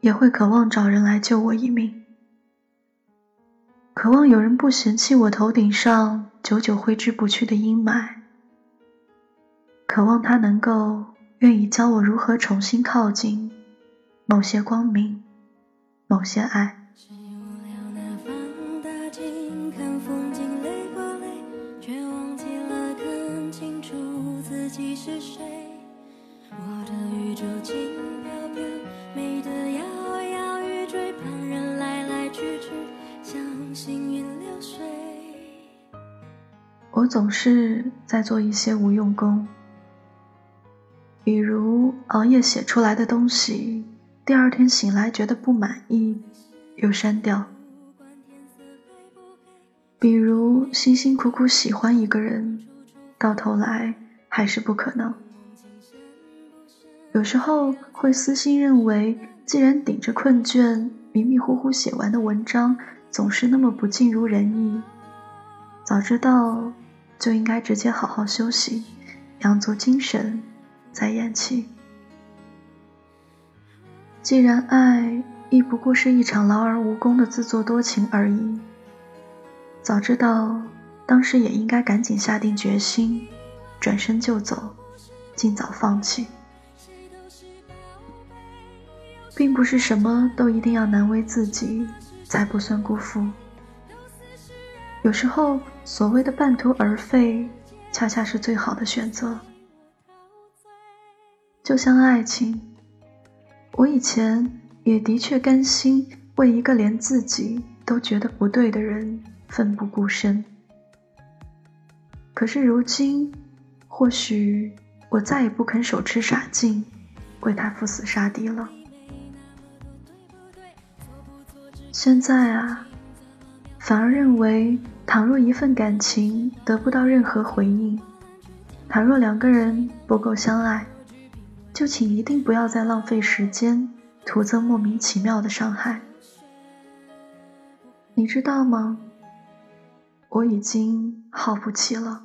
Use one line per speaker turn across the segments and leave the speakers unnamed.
也会渴望找人来救我一命，渴望有人不嫌弃我头顶上久久挥之不去的阴霾，渴望他能够愿意教我如何重新靠近某些光明，某些爱。我我总是在做一些无用功，比如熬夜写出来的东西，第二天醒来觉得不满意，又删掉；比如辛辛苦苦喜欢一个人，到头来还是不可能。有时候会私心认为，既然顶着困倦迷迷糊糊写完的文章总是那么不尽如人意，早知道。就应该直接好好休息，养足精神，再咽气。既然爱亦不过是一场劳而无功的自作多情而已，早知道当时也应该赶紧下定决心，转身就走，尽早放弃。并不是什么都一定要难为自己，才不算辜负。有时候，所谓的半途而废，恰恰是最好的选择。就像爱情，我以前也的确甘心为一个连自己都觉得不对的人奋不顾身。可是如今，或许我再也不肯手持傻劲，为他赴死杀敌了。现在啊。反而认为，倘若一份感情得不到任何回应，倘若两个人不够相爱，就请一定不要再浪费时间，徒增莫名其妙的伤害。你知道吗？我已经耗不起了。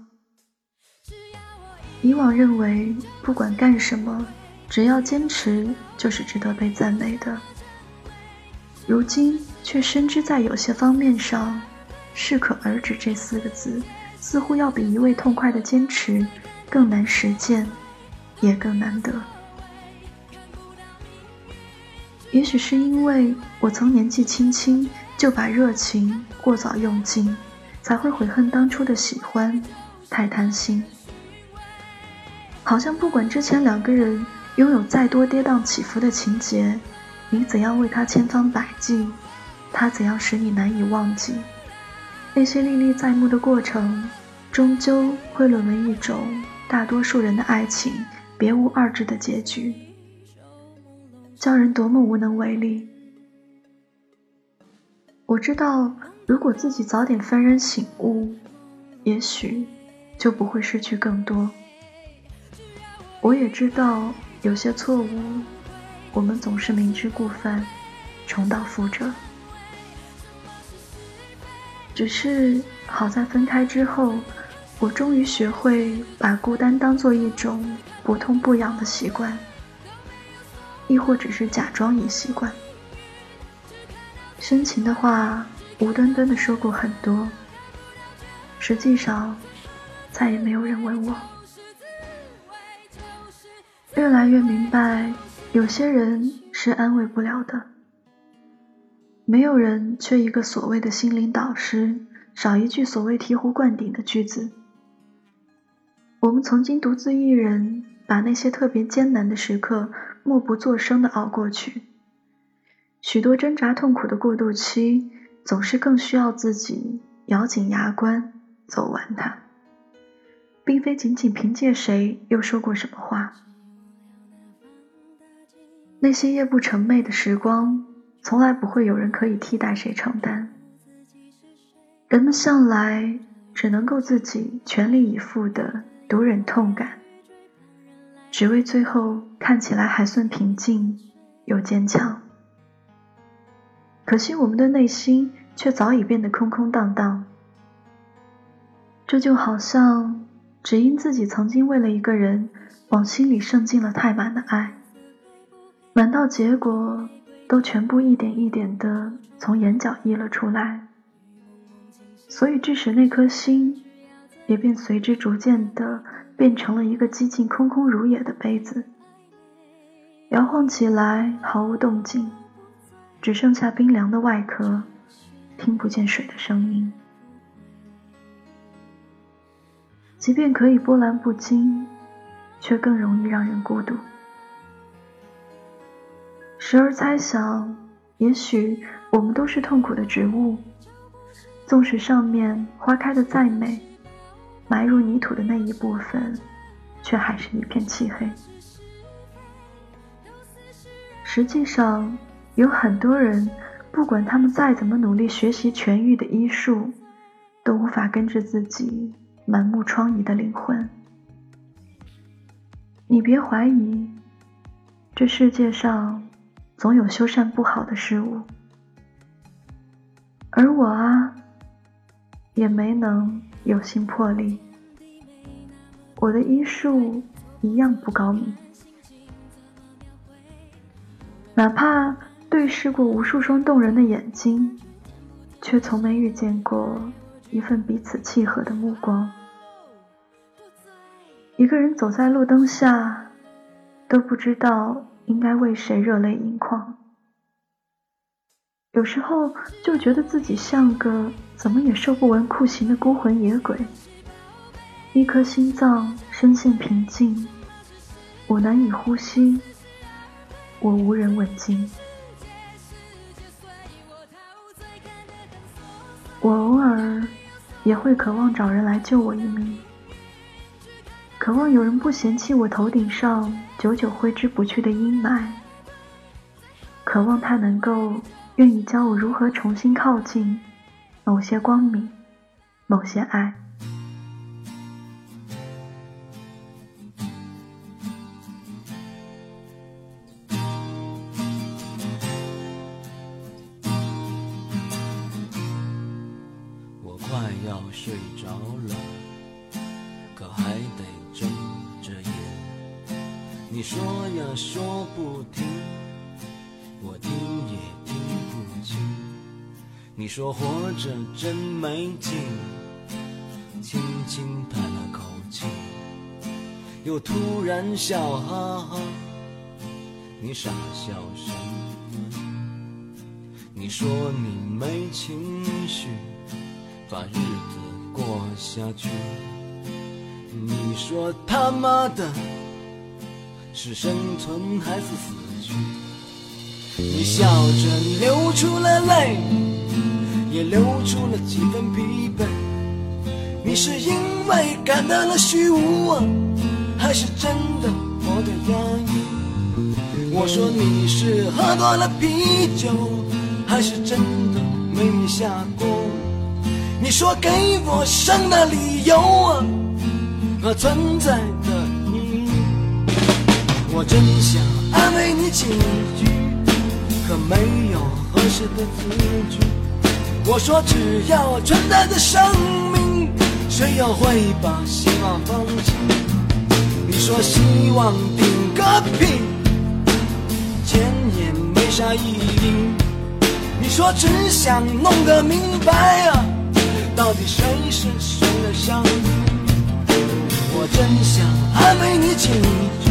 以往认为，不管干什么，只要坚持就是值得被赞美的。如今。却深知，在有些方面上，“适可而止”这四个字，似乎要比一味痛快的坚持更难实践，也更难得。也许是因为我曾年纪轻轻就把热情过早用尽，才会悔恨当初的喜欢太贪心。好像不管之前两个人拥有再多跌宕起伏的情节，你怎样为他千方百计。他怎样使你难以忘记？那些历历在目的过程，终究会沦为一种大多数人的爱情别无二致的结局，叫人多么无能为力。我知道，如果自己早点幡然醒悟，也许就不会失去更多。我也知道，有些错误，我们总是明知故犯，重蹈覆辙。只是好在分开之后，我终于学会把孤单当做一种不痛不痒的习惯，亦或只是假装已习惯。深情的话无端端的说过很多，实际上再也没有人问我。越来越明白，有些人是安慰不了的。没有人缺一个所谓的心灵导师，少一句所谓醍醐灌顶的句子。我们曾经独自一人把那些特别艰难的时刻默不作声的熬过去。许多挣扎痛苦的过渡期，总是更需要自己咬紧牙关走完它，并非仅仅凭借谁又说过什么话。那些夜不成寐的时光。从来不会有人可以替代谁承担。人们向来只能够自己全力以赴的独忍痛感，只为最后看起来还算平静又坚强。可惜我们的内心却早已变得空空荡荡。这就好像只因自己曾经为了一个人往心里渗进了太满的爱，满到结果。都全部一点一点的从眼角溢了出来，所以致使那颗心也便随之逐渐的变成了一个几近空空如也的杯子，摇晃起来毫无动静，只剩下冰凉的外壳，听不见水的声音。即便可以波澜不惊，却更容易让人孤独。时而猜想，也许我们都是痛苦的植物，纵使上面花开的再美，埋入泥土的那一部分，却还是一片漆黑。实际上，有很多人，不管他们再怎么努力学习痊愈的医术，都无法根治自己满目疮痍的灵魂。你别怀疑，这世界上。总有修缮不好的事物，而我啊，也没能有心破例。我的医术一样不高明，哪怕对视过无数双动人的眼睛，却从没遇见过一份彼此契合的目光。一个人走在路灯下，都不知道。应该为谁热泪盈眶？有时候就觉得自己像个怎么也受不完酷刑的孤魂野鬼，一颗心脏深陷平静，我难以呼吸，我无人问津。我偶尔也会渴望找人来救我一命。渴望有人不嫌弃我头顶上久久挥之不去的阴霾，渴望他能够愿意教我如何重新靠近某些光明，某些爱。
我快要睡着了，可还得。睁着眼，你说呀说不停，我听也听不清。你说活着真没劲，轻轻叹了口气，又突然笑哈哈。你傻笑什么？你说你没情绪，把日子过下去。你说他妈的，是生存还是死去？你笑着流出了泪，也流出了几分疲惫。你是因为感到了虚无，还是真的活得压抑？我说你是喝多了啤酒，还是真的没下过？你说给我生的理由啊？和存在的意义，我真想安慰你几句，可没有合适的字句。我说只要存在的生命，谁又会把希望放弃？你说希望顶个屁，钱也没啥意义。你说只想弄个明白啊，到底谁是谁的上帝？我真想安慰你几句，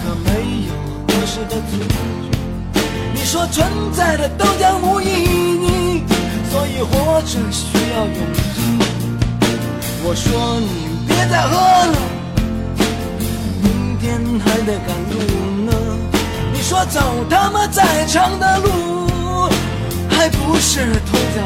可没有合适的字句。你说存在的都将无意义，所以活着需要勇气。我说你别再喝了，明天还得赶路呢。你说走他妈再长的路，还不是脱脚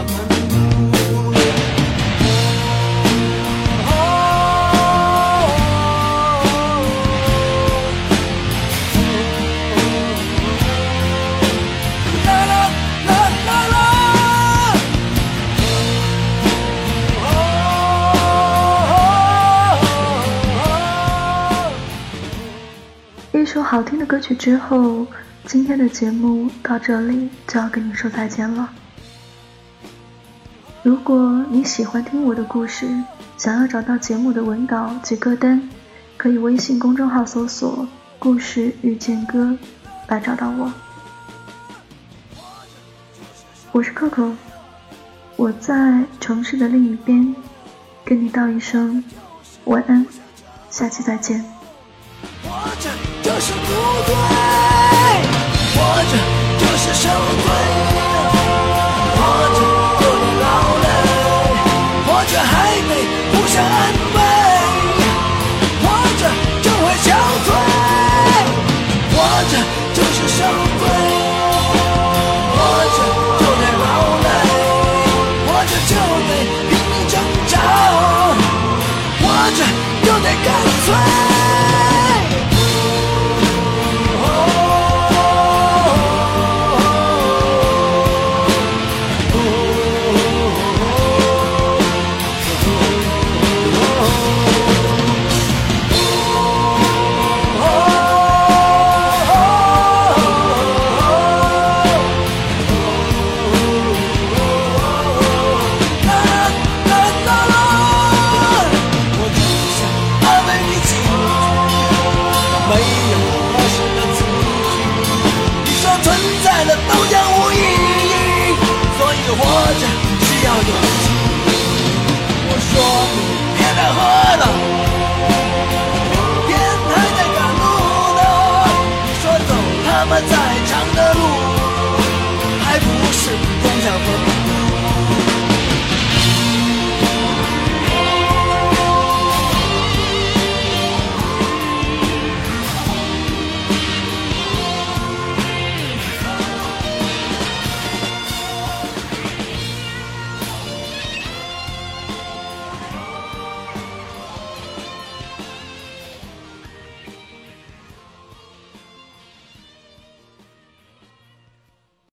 去之后，今天的节目到这里就要跟你说再见了。如果你喜欢听我的故事，想要找到节目的文稿及歌单，可以微信公众号搜索“故事遇见歌”来找到我。我是 Coco，我在城市的另一边跟你道一声晚安，下期再见。
是不对，活着就是什么罪？活着不能老了，活着还得互相安。要有。